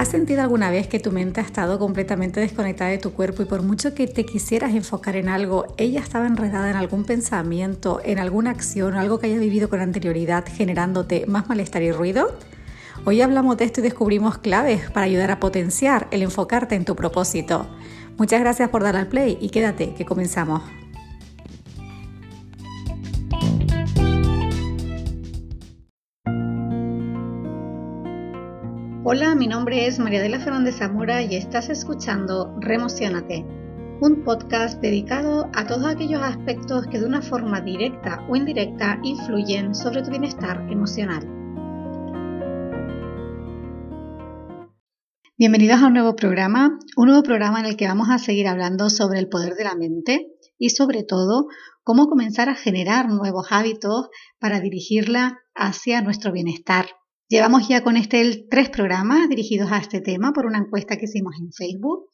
¿Has sentido alguna vez que tu mente ha estado completamente desconectada de tu cuerpo y por mucho que te quisieras enfocar en algo, ella estaba enredada en algún pensamiento, en alguna acción o algo que hayas vivido con anterioridad generándote más malestar y ruido? Hoy hablamos de esto y descubrimos claves para ayudar a potenciar el enfocarte en tu propósito. Muchas gracias por dar al play y quédate, que comenzamos. Hola, mi nombre es María de la Fernández Zamora y estás escuchando Remocionate, un podcast dedicado a todos aquellos aspectos que de una forma directa o indirecta influyen sobre tu bienestar emocional. Bienvenidos a un nuevo programa, un nuevo programa en el que vamos a seguir hablando sobre el poder de la mente y sobre todo cómo comenzar a generar nuevos hábitos para dirigirla hacia nuestro bienestar Llevamos ya con este tres programas dirigidos a este tema por una encuesta que hicimos en Facebook.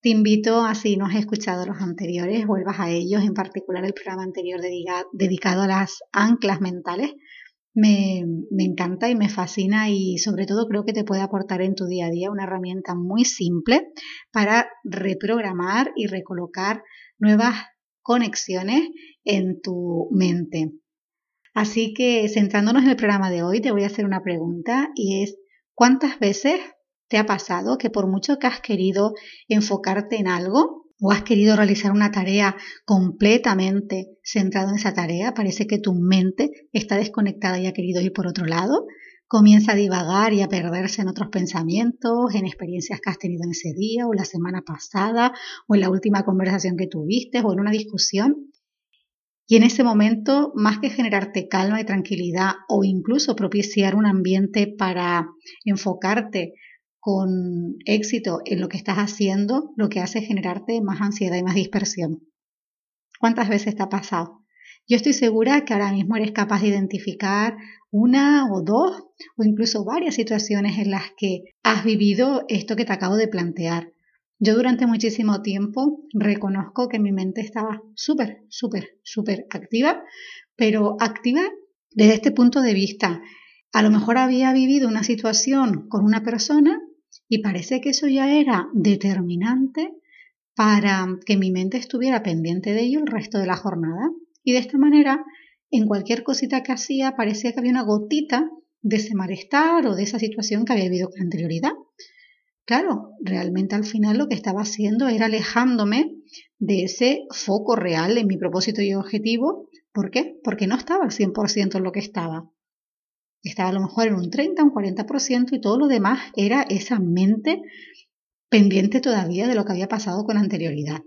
Te invito a, si no has escuchado los anteriores, vuelvas a ellos, en particular el programa anterior dedicado a las anclas mentales. Me, me, encanta y me fascina y sobre todo creo que te puede aportar en tu día a día una herramienta muy simple para reprogramar y recolocar nuevas conexiones en tu mente. Así que centrándonos en el programa de hoy, te voy a hacer una pregunta y es, ¿cuántas veces te ha pasado que por mucho que has querido enfocarte en algo o has querido realizar una tarea completamente centrado en esa tarea, parece que tu mente está desconectada y ha querido ir por otro lado? Comienza a divagar y a perderse en otros pensamientos, en experiencias que has tenido en ese día o la semana pasada o en la última conversación que tuviste o en una discusión y en ese momento, más que generarte calma y tranquilidad o incluso propiciar un ambiente para enfocarte con éxito en lo que estás haciendo, lo que hace es generarte más ansiedad y más dispersión. ¿Cuántas veces te ha pasado? Yo estoy segura que ahora mismo eres capaz de identificar una o dos o incluso varias situaciones en las que has vivido esto que te acabo de plantear. Yo durante muchísimo tiempo reconozco que mi mente estaba súper, súper, súper activa, pero activa desde este punto de vista. A lo mejor había vivido una situación con una persona y parece que eso ya era determinante para que mi mente estuviera pendiente de ello el resto de la jornada. Y de esta manera, en cualquier cosita que hacía, parecía que había una gotita de ese malestar o de esa situación que había vivido con anterioridad. Claro, realmente al final lo que estaba haciendo era alejándome de ese foco real en mi propósito y objetivo. ¿Por qué? Porque no estaba al 100% en lo que estaba. Estaba a lo mejor en un 30, un 40% y todo lo demás era esa mente pendiente todavía de lo que había pasado con anterioridad.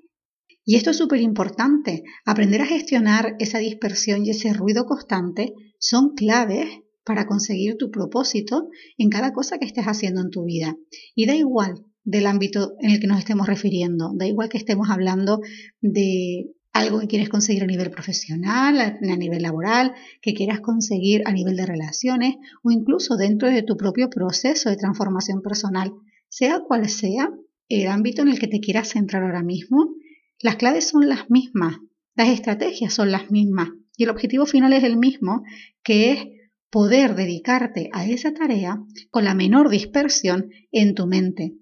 Y esto es súper importante. Aprender a gestionar esa dispersión y ese ruido constante son claves para conseguir tu propósito en cada cosa que estés haciendo en tu vida. Y da igual del ámbito en el que nos estemos refiriendo, da igual que estemos hablando de algo que quieres conseguir a nivel profesional, a nivel laboral, que quieras conseguir a nivel de relaciones o incluso dentro de tu propio proceso de transformación personal, sea cual sea el ámbito en el que te quieras centrar ahora mismo, las claves son las mismas, las estrategias son las mismas y el objetivo final es el mismo, que es poder dedicarte a esa tarea con la menor dispersión en tu mente.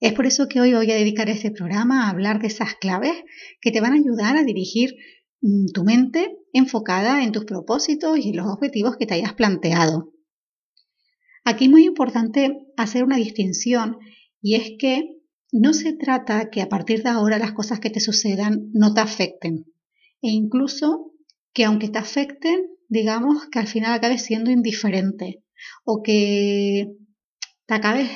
Es por eso que hoy voy a dedicar este programa a hablar de esas claves que te van a ayudar a dirigir mm, tu mente enfocada en tus propósitos y en los objetivos que te hayas planteado. Aquí es muy importante hacer una distinción y es que no se trata que a partir de ahora las cosas que te sucedan no te afecten e incluso que aunque te afecten digamos, que al final acabes siendo indiferente o que te acabes,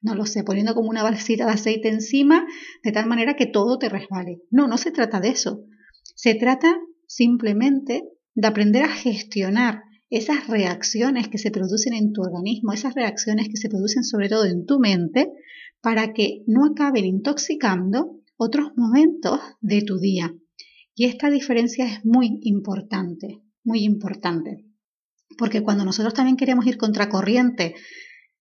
no lo sé, poniendo como una balsita de aceite encima de tal manera que todo te resbale. No, no se trata de eso. Se trata simplemente de aprender a gestionar esas reacciones que se producen en tu organismo, esas reacciones que se producen sobre todo en tu mente, para que no acaben intoxicando otros momentos de tu día. Y esta diferencia es muy importante muy importante. Porque cuando nosotros también queremos ir contracorriente,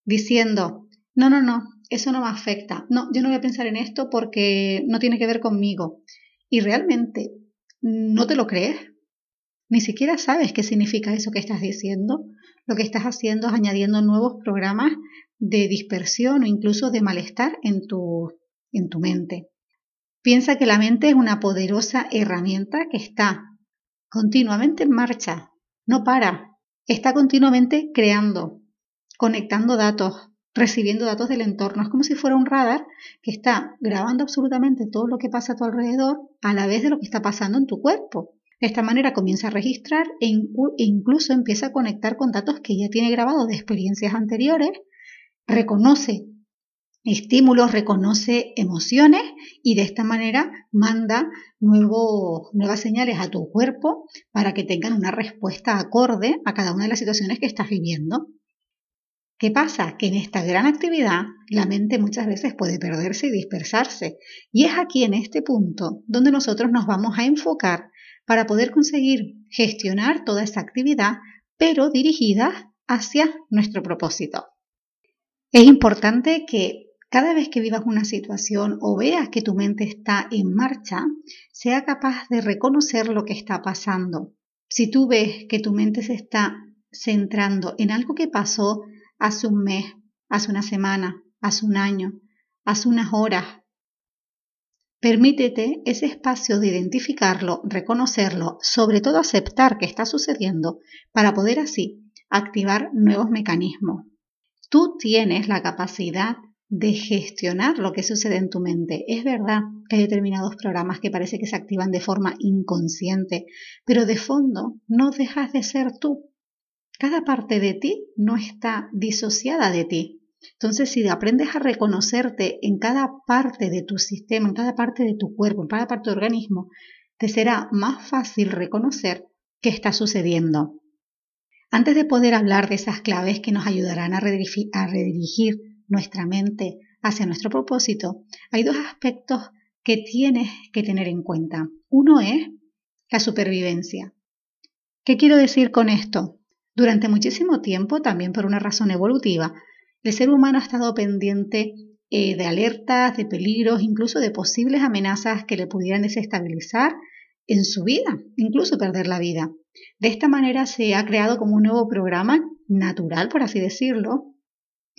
diciendo, no, no, no, eso no me afecta, no, yo no voy a pensar en esto porque no tiene que ver conmigo. Y realmente no te lo crees, ni siquiera sabes qué significa eso que estás diciendo. Lo que estás haciendo es añadiendo nuevos programas de dispersión o incluso de malestar en tu, en tu mente. Piensa que la mente es una poderosa herramienta que está continuamente en marcha, no para, está continuamente creando, conectando datos, recibiendo datos del entorno. Es como si fuera un radar que está grabando absolutamente todo lo que pasa a tu alrededor a la vez de lo que está pasando en tu cuerpo. De esta manera comienza a registrar e, e incluso empieza a conectar con datos que ya tiene grabados de experiencias anteriores, reconoce estímulos, reconoce emociones y de esta manera manda nuevas señales a tu cuerpo para que tengan una respuesta acorde a cada una de las situaciones que estás viviendo. ¿Qué pasa? Que en esta gran actividad la mente muchas veces puede perderse y dispersarse. Y es aquí en este punto donde nosotros nos vamos a enfocar para poder conseguir gestionar toda esa actividad, pero dirigida hacia nuestro propósito. Es importante que cada vez que vivas una situación o veas que tu mente está en marcha, sea capaz de reconocer lo que está pasando. Si tú ves que tu mente se está centrando en algo que pasó hace un mes, hace una semana, hace un año, hace unas horas, permítete ese espacio de identificarlo, reconocerlo, sobre todo aceptar que está sucediendo para poder así activar nuevos mecanismos. Tú tienes la capacidad de gestionar lo que sucede en tu mente. Es verdad que hay determinados programas que parece que se activan de forma inconsciente, pero de fondo no dejas de ser tú. Cada parte de ti no está disociada de ti. Entonces, si aprendes a reconocerte en cada parte de tu sistema, en cada parte de tu cuerpo, en cada parte del organismo, te será más fácil reconocer qué está sucediendo. Antes de poder hablar de esas claves que nos ayudarán a redirigir, nuestra mente hacia nuestro propósito, hay dos aspectos que tienes que tener en cuenta. Uno es la supervivencia. ¿Qué quiero decir con esto? Durante muchísimo tiempo, también por una razón evolutiva, el ser humano ha estado pendiente eh, de alertas, de peligros, incluso de posibles amenazas que le pudieran desestabilizar en su vida, incluso perder la vida. De esta manera se ha creado como un nuevo programa natural, por así decirlo,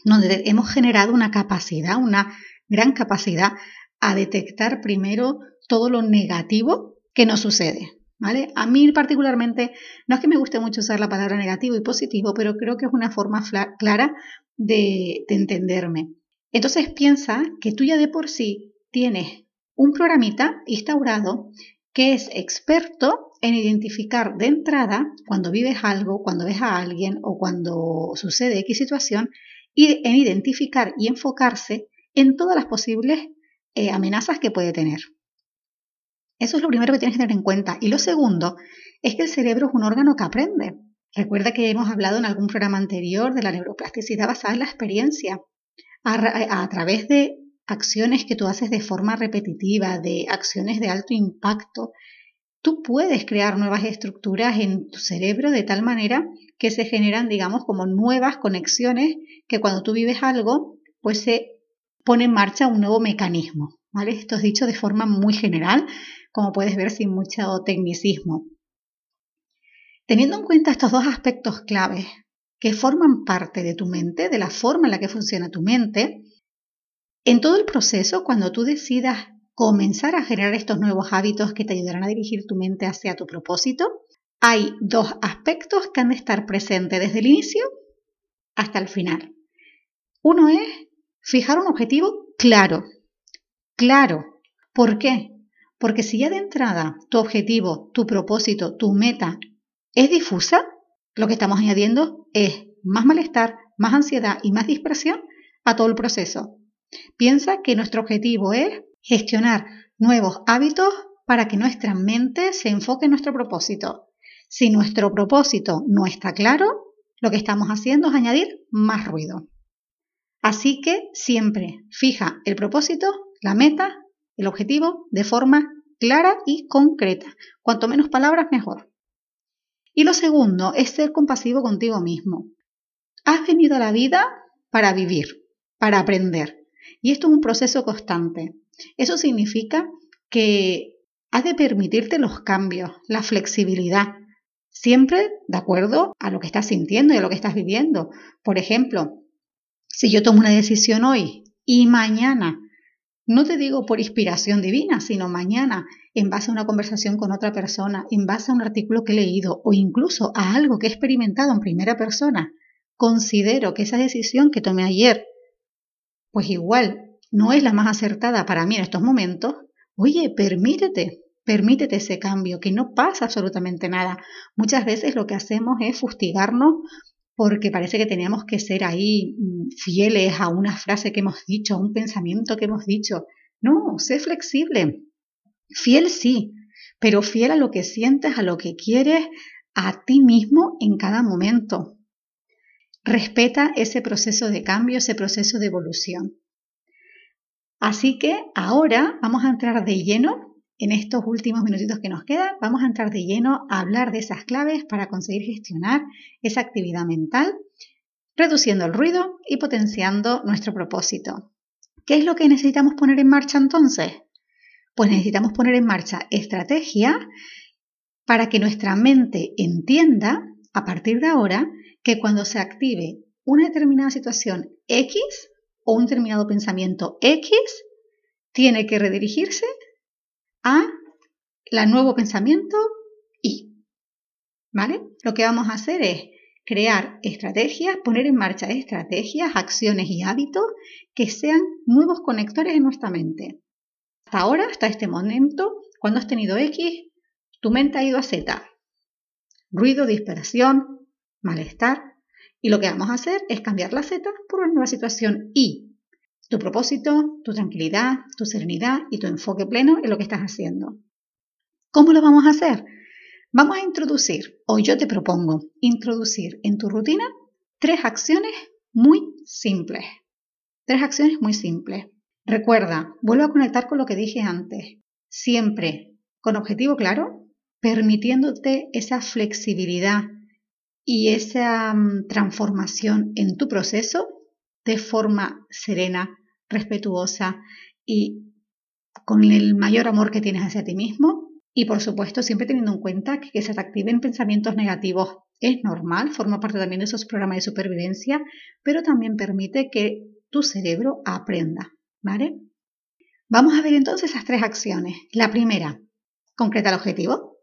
donde hemos generado una capacidad, una gran capacidad a detectar primero todo lo negativo que nos sucede. ¿Vale? A mí particularmente, no es que me guste mucho usar la palabra negativo y positivo, pero creo que es una forma clara de, de entenderme. Entonces piensa que tú ya de por sí tienes un programita instaurado que es experto en identificar de entrada cuando vives algo, cuando ves a alguien o cuando sucede X situación, en identificar y enfocarse en todas las posibles eh, amenazas que puede tener. Eso es lo primero que tienes que tener en cuenta. Y lo segundo es que el cerebro es un órgano que aprende. Recuerda que hemos hablado en algún programa anterior de la neuroplasticidad basada en la experiencia. A, a través de acciones que tú haces de forma repetitiva, de acciones de alto impacto, tú puedes crear nuevas estructuras en tu cerebro de tal manera que se generan, digamos, como nuevas conexiones que cuando tú vives algo, pues se pone en marcha un nuevo mecanismo. ¿vale? Esto es dicho de forma muy general, como puedes ver sin mucho tecnicismo. Teniendo en cuenta estos dos aspectos claves que forman parte de tu mente, de la forma en la que funciona tu mente, en todo el proceso, cuando tú decidas comenzar a generar estos nuevos hábitos que te ayudarán a dirigir tu mente hacia tu propósito, hay dos aspectos que han de estar presentes desde el inicio hasta el final. Uno es fijar un objetivo claro. Claro. ¿Por qué? Porque si ya de entrada tu objetivo, tu propósito, tu meta es difusa, lo que estamos añadiendo es más malestar, más ansiedad y más dispersión a todo el proceso. Piensa que nuestro objetivo es gestionar nuevos hábitos para que nuestra mente se enfoque en nuestro propósito. Si nuestro propósito no está claro, lo que estamos haciendo es añadir más ruido. Así que siempre fija el propósito, la meta, el objetivo de forma clara y concreta. Cuanto menos palabras, mejor. Y lo segundo es ser compasivo contigo mismo. Has venido a la vida para vivir, para aprender. Y esto es un proceso constante. Eso significa que has de permitirte los cambios, la flexibilidad, siempre de acuerdo a lo que estás sintiendo y a lo que estás viviendo. Por ejemplo, Si yo tomo una decisión hoy y mañana, no te digo por inspiración divina, sino mañana, en base a una conversación con otra persona, en base a un artículo que he leído o incluso a algo que he experimentado en primera persona, considero que esa decisión que tomé ayer, pues igual no es la más acertada para mí en estos momentos, oye, permítete, permítete ese cambio, que no pasa absolutamente nada. Muchas veces lo que hacemos es fustigarnos porque parece que teníamos que ser ahí mm, fieles a una frase que hemos dicho, a un pensamiento que hemos dicho. No, sé flexible. Fiel sí, pero fiel a lo que sientes, a lo que quieres, a ti mismo en cada momento. Respeta ese proceso de cambio, ese proceso de evolución. Así que ahora vamos a entrar de lleno en estos últimos minutitos que nos quedan, vamos a entrar de lleno a hablar de esas claves para conseguir gestionar esa actividad mental, reduciendo el ruido y potenciando nuestro propósito. ¿Qué es lo que necesitamos poner en marcha entonces? Pues necesitamos poner en marcha estrategia para que nuestra mente entienda a partir de ahora que cuando se active una determinada situación X o un determinado pensamiento X, tiene que redirigirse a la nuevo pensamiento y. ¿Vale? Lo que vamos a hacer es crear estrategias, poner en marcha estrategias, acciones y hábitos que sean nuevos conectores en nuestra mente. Hasta ahora, hasta este momento, cuando has tenido X, tu mente ha ido a Z. Ruido, dispersión, malestar. Y lo que vamos a hacer es cambiar la Z por una nueva situación Y tu propósito, tu tranquilidad, tu serenidad y tu enfoque pleno en lo que estás haciendo. ¿Cómo lo vamos a hacer? Vamos a introducir, o yo te propongo, introducir en tu rutina tres acciones muy simples. Tres acciones muy simples. Recuerda, vuelvo a conectar con lo que dije antes. Siempre con objetivo claro, permitiéndote esa flexibilidad y esa mm, transformación en tu proceso de forma serena, respetuosa y con el mayor amor que tienes hacia ti mismo. Y por supuesto, siempre teniendo en cuenta que, se te activen pensamientos negativos es normal, forma parte también de esos programas de supervivencia, pero también permite que tu cerebro aprenda, ¿vale? Vamos a ver entonces esas tres acciones. La primera, concreta el objetivo.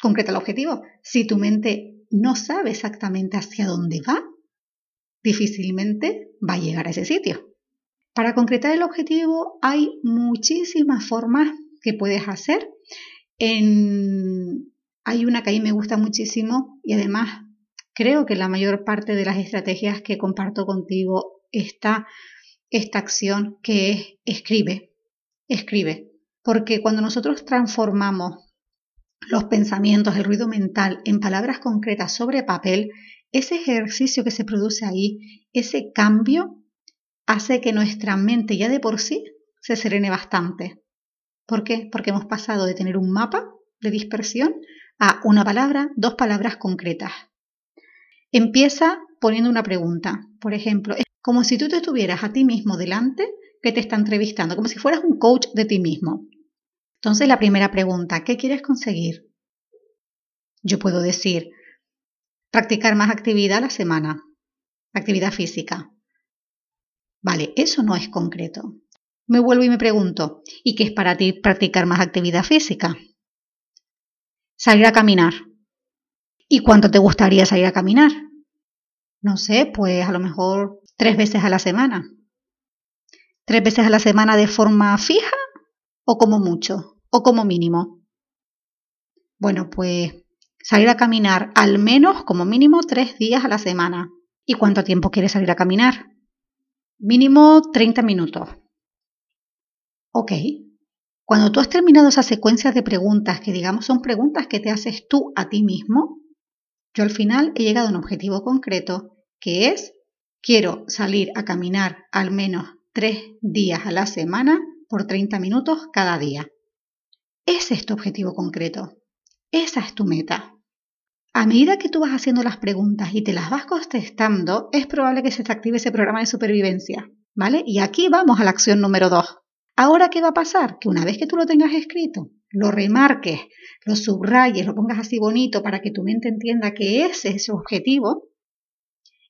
Concreta el objetivo. Si tu mente no sabe exactamente hacia dónde va, difícilmente va a llegar a ese sitio. Para concretar el objetivo hay muchísimas formas que puedes hacer. Hay una que a mí me gusta muchísimo y además creo que la mayor parte de las estrategias que comparto contigo está esta acción que es escribe, escribe. Porque cuando nosotros transformamos los pensamientos, el ruido mental en palabras concretas sobre papel, ese ejercicio que se produce ahí, ese cambio, hace que nuestra mente ya de por sí se serene bastante. ¿Por qué? Porque hemos pasado de tener un mapa de dispersión a una palabra, dos palabras concretas. Empieza poniendo una pregunta. Por ejemplo, es como si tú te tuvieras a ti mismo delante que te está entrevistando, como si fueras un coach de ti mismo. Entonces, la primera pregunta, ¿qué quieres conseguir? Yo puedo decir, practicar más actividad a la semana, actividad física. Vale, eso no es concreto. Me vuelvo y me pregunto, ¿y qué es para ti practicar más actividad física? Salir a caminar. ¿Y cuánto te gustaría salir a caminar? No sé, pues a lo mejor tres veces a la semana. ¿Tres veces a la semana de forma fija o como mucho o como mínimo? Bueno, pues salir a caminar al menos como mínimo tres días a la semana. ¿Y cuánto tiempo quieres salir a caminar? Mínimo 30 minutos. Ok. Cuando tú has terminado esa secuencia de preguntas, que digamos son preguntas que te haces tú a ti mismo, yo al final he llegado a un objetivo concreto que es, quiero salir a caminar al menos tres días a la semana por 30 minutos cada día. Ese es tu objetivo concreto. Esa es tu meta. A medida que tú vas haciendo las preguntas y te las vas contestando, es probable que se te active ese programa de supervivencia, ¿vale? Y aquí vamos a la acción número 2. Ahora, ¿qué va a pasar? Que una vez que tú lo tengas escrito, lo remarques, lo subrayes, lo pongas así bonito para que tu mente entienda que ese es su objetivo,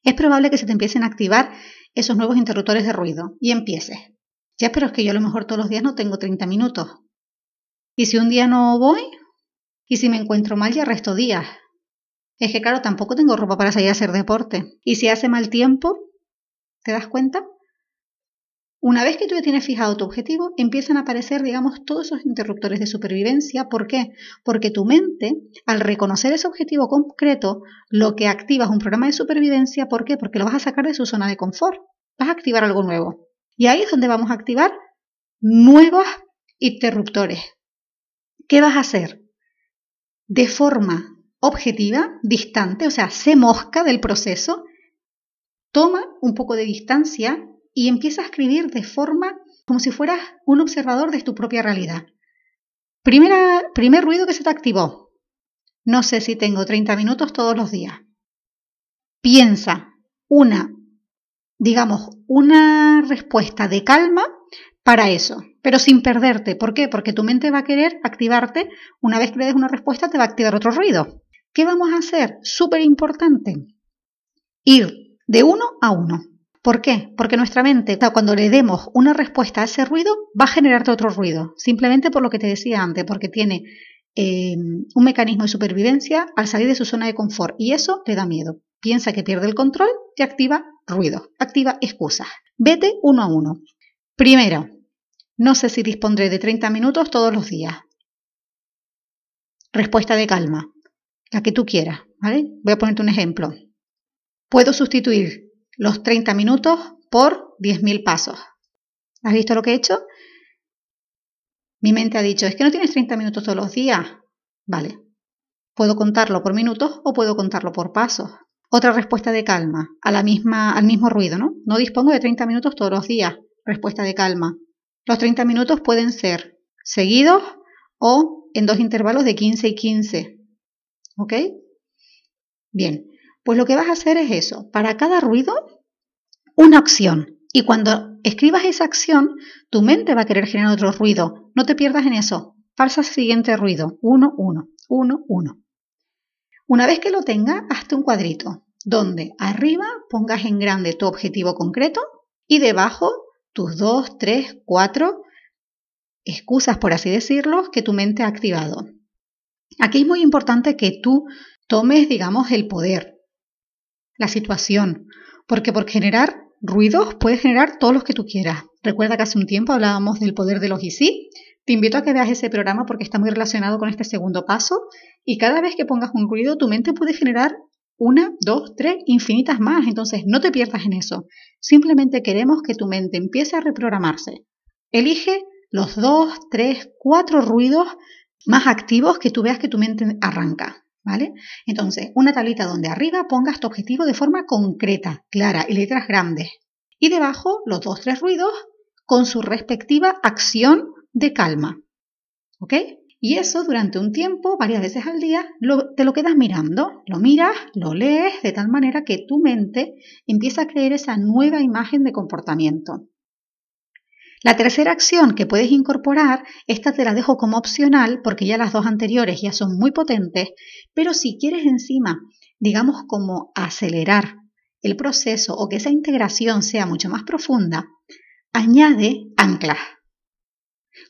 es probable que se te empiecen a activar esos nuevos interruptores de ruido y empieces. Ya, pero es que yo a lo mejor todos los días no tengo 30 minutos. ¿Y si un día no voy? ¿Y si me encuentro mal ya resto días? Es que claro, tampoco tengo ropa para salir a hacer deporte. ¿Y si hace mal tiempo? ¿Te das cuenta? Una vez que tú ya tienes fijado tu objetivo, empiezan a aparecer, digamos, todos esos interruptores de supervivencia. ¿Por qué? Porque tu mente, al reconocer ese objetivo concreto, lo que activa es un programa de supervivencia. ¿Por qué? Porque lo vas a sacar de su zona de confort. Vas a activar algo nuevo. Y ahí es donde vamos a activar nuevos interruptores. ¿Qué vas a hacer? De forma objetiva, distante, o sea, se mosca del proceso, toma un poco de distancia y empieza a escribir de forma como si fueras un observador de tu propia realidad. Primera, primer ruido que se te activó. No sé si tengo 30 minutos todos los días. Piensa una, digamos, una respuesta de calma para eso, pero sin perderte. ¿Por qué? Porque tu mente va a querer activarte. Una vez que le des una respuesta, te va a activar otro ruido. ¿Qué vamos a hacer? Súper importante. Ir de uno a uno. ¿Por qué? Porque nuestra mente, cuando le demos una respuesta a ese ruido, va a generarte otro ruido, simplemente por lo que te decía antes, porque tiene eh, un mecanismo de supervivencia al salir de su zona de confort y eso le da miedo. Piensa que pierde el control y activa ruido, activa excusas. Vete uno a uno. Primero, no sé si dispondré de 30 minutos todos los días. Respuesta de calma, la que tú quieras, ¿vale? Voy a ponerte un ejemplo. Puedo sustituir los 30 minutos por 10.000 pasos. ¿Has visto lo que he hecho? Mi mente ha dicho, es que no tienes 30 minutos todos los días. Vale. Puedo contarlo por minutos o puedo contarlo por pasos. Otra respuesta de calma, a la misma, al mismo ruido, ¿no? No dispongo de 30 minutos todos los días. Respuesta de calma. Los 30 minutos pueden ser seguidos o en dos intervalos de 15 y 15. ¿Ok? Bien. Pues lo que vas a hacer es eso. Para cada ruido, una acción. Y cuando escribas esa acción, tu mente va a querer generar otro ruido. No te pierdas en eso. Falsa siguiente ruido. Uno, uno, uno, uno. Una vez que lo tengas, hazte un cuadrito donde arriba pongas en grande tu objetivo concreto y debajo tus dos, tres, cuatro excusas, por así decirlo, que tu mente ha activado. Aquí es muy importante que tú tomes, digamos, el poder la situación, porque por generar ruidos puedes generar todos los que tú quieras. Recuerda que hace un tiempo hablábamos del poder de los y sí. Te invito a que veas ese programa porque está muy relacionado con este segundo paso y cada vez que pongas un ruido tu mente puede generar una, dos, tres, infinitas más. Entonces no te pierdas en eso. Simplemente queremos que tu mente empiece a reprogramarse. Elige los dos, tres, cuatro ruidos más activos que tú veas que tu mente arranca. ¿Vale? Entonces, una tablita donde arriba pongas tu objetivo de forma concreta, clara y letras grandes. Y debajo los dos, tres ruidos con su respectiva acción de calma. ¿Ok? Y eso durante un tiempo, varias veces al día, te lo quedas mirando, lo miras, lo lees de tal manera que tu mente empieza a creer esa nueva imagen de comportamiento. La tercera acción que puedes incorporar, esta te la dejo como opcional porque ya las dos anteriores ya son muy potentes, pero si quieres encima, digamos como acelerar el proceso o que esa integración sea mucho más profunda, añade anclas.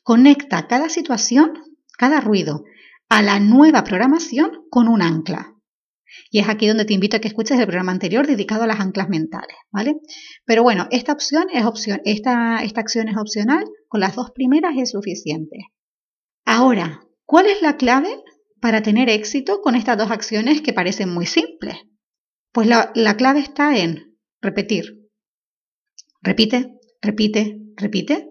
Conecta cada situación, cada ruido, a la nueva programación con un ancla. Y es aquí donde te invito a que escuches el programa anterior dedicado a las anclas mentales, ¿vale? Pero bueno, esta opción es opción, esta, esta acción es opcional, con las dos primeras es suficiente. Ahora, ¿cuál es la clave para tener éxito con estas dos acciones que parecen muy simples? Pues la, la clave está en repetir. Repite, repite, repite.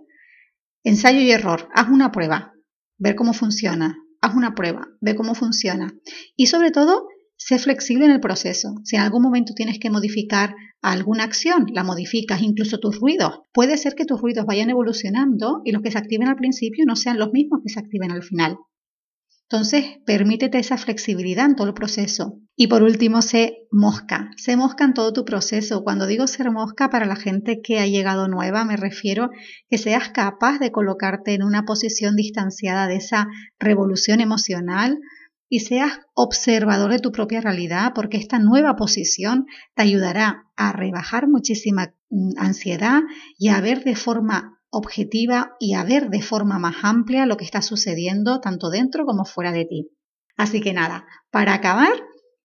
Ensayo y error. Haz una prueba. Ver cómo funciona. Haz una prueba. Ve cómo funciona. Y sobre todo, Sé flexible en el proceso. Si en algún momento tienes que modificar alguna acción, la modificas, incluso tus ruidos. Puede ser que tus ruidos vayan evolucionando y los que se activen al principio no sean los mismos que se activen al final. Entonces, permítete esa flexibilidad en todo el proceso. Y por último, sé mosca. Sé mosca en todo tu proceso. Cuando digo ser mosca para la gente que ha llegado nueva, me refiero que seas capaz de colocarte en una posición distanciada de esa revolución emocional y seas observador de tu propia realidad porque esta nueva posición te ayudará a rebajar muchísima mm, ansiedad y a ver de forma objetiva y a ver de forma más amplia lo que está sucediendo tanto dentro como fuera de ti. Así que nada, para acabar,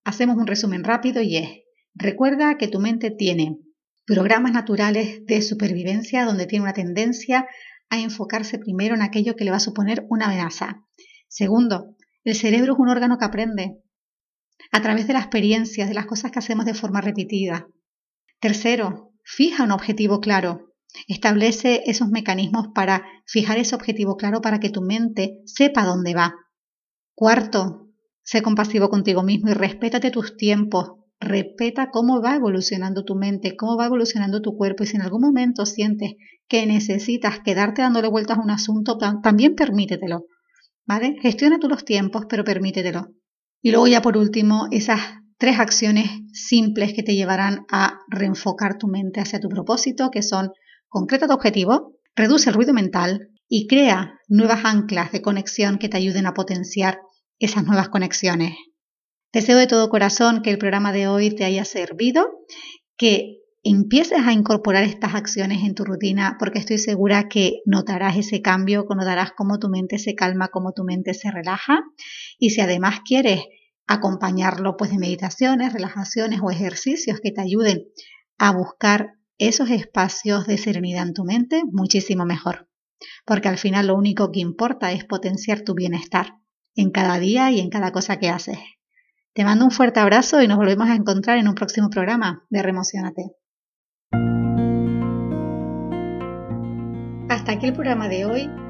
hacemos un resumen rápido y es, recuerda que tu mente tiene programas naturales de supervivencia donde tiene una tendencia a enfocarse primero en aquello que le va a suponer una amenaza. Segundo, el cerebro es un órgano que aprende a través de la experiencia, de las cosas que hacemos de forma repetida. Tercero, fija un objetivo claro. Establece esos mecanismos para fijar ese objetivo claro para que tu mente sepa dónde va. Cuarto, sé compasivo contigo mismo y respétate tus tiempos. Respeta cómo va evolucionando tu mente, cómo va evolucionando tu cuerpo y si en algún momento sientes que necesitas quedarte dándole vueltas a un asunto, también permítetelo. ¿Vale? Gestiona tú los tiempos, pero permítetelo. Y luego ya por último, esas tres acciones simples que te llevarán a reenfocar tu mente hacia tu propósito, que son concreta tu objetivo, reduce el ruido mental y crea nuevas anclas de conexión que te ayuden a potenciar esas nuevas conexiones. Deseo de todo corazón que el programa de hoy te haya servido, que empieces a incorporar estas acciones en tu rutina porque estoy segura que notarás ese cambio, notarás cómo tu mente se calma, cómo tu mente se relaja y si además quieres acompañarlo pues de meditaciones, relajaciones o ejercicios que te ayuden a buscar esos espacios de serenidad en tu mente, muchísimo mejor. Porque al final lo único que importa es potenciar tu bienestar en cada día y en cada cosa que haces. Te mando un fuerte abrazo y nos volvemos a encontrar en un próximo programa de Remocionate. Hasta aquí el programa de hoy.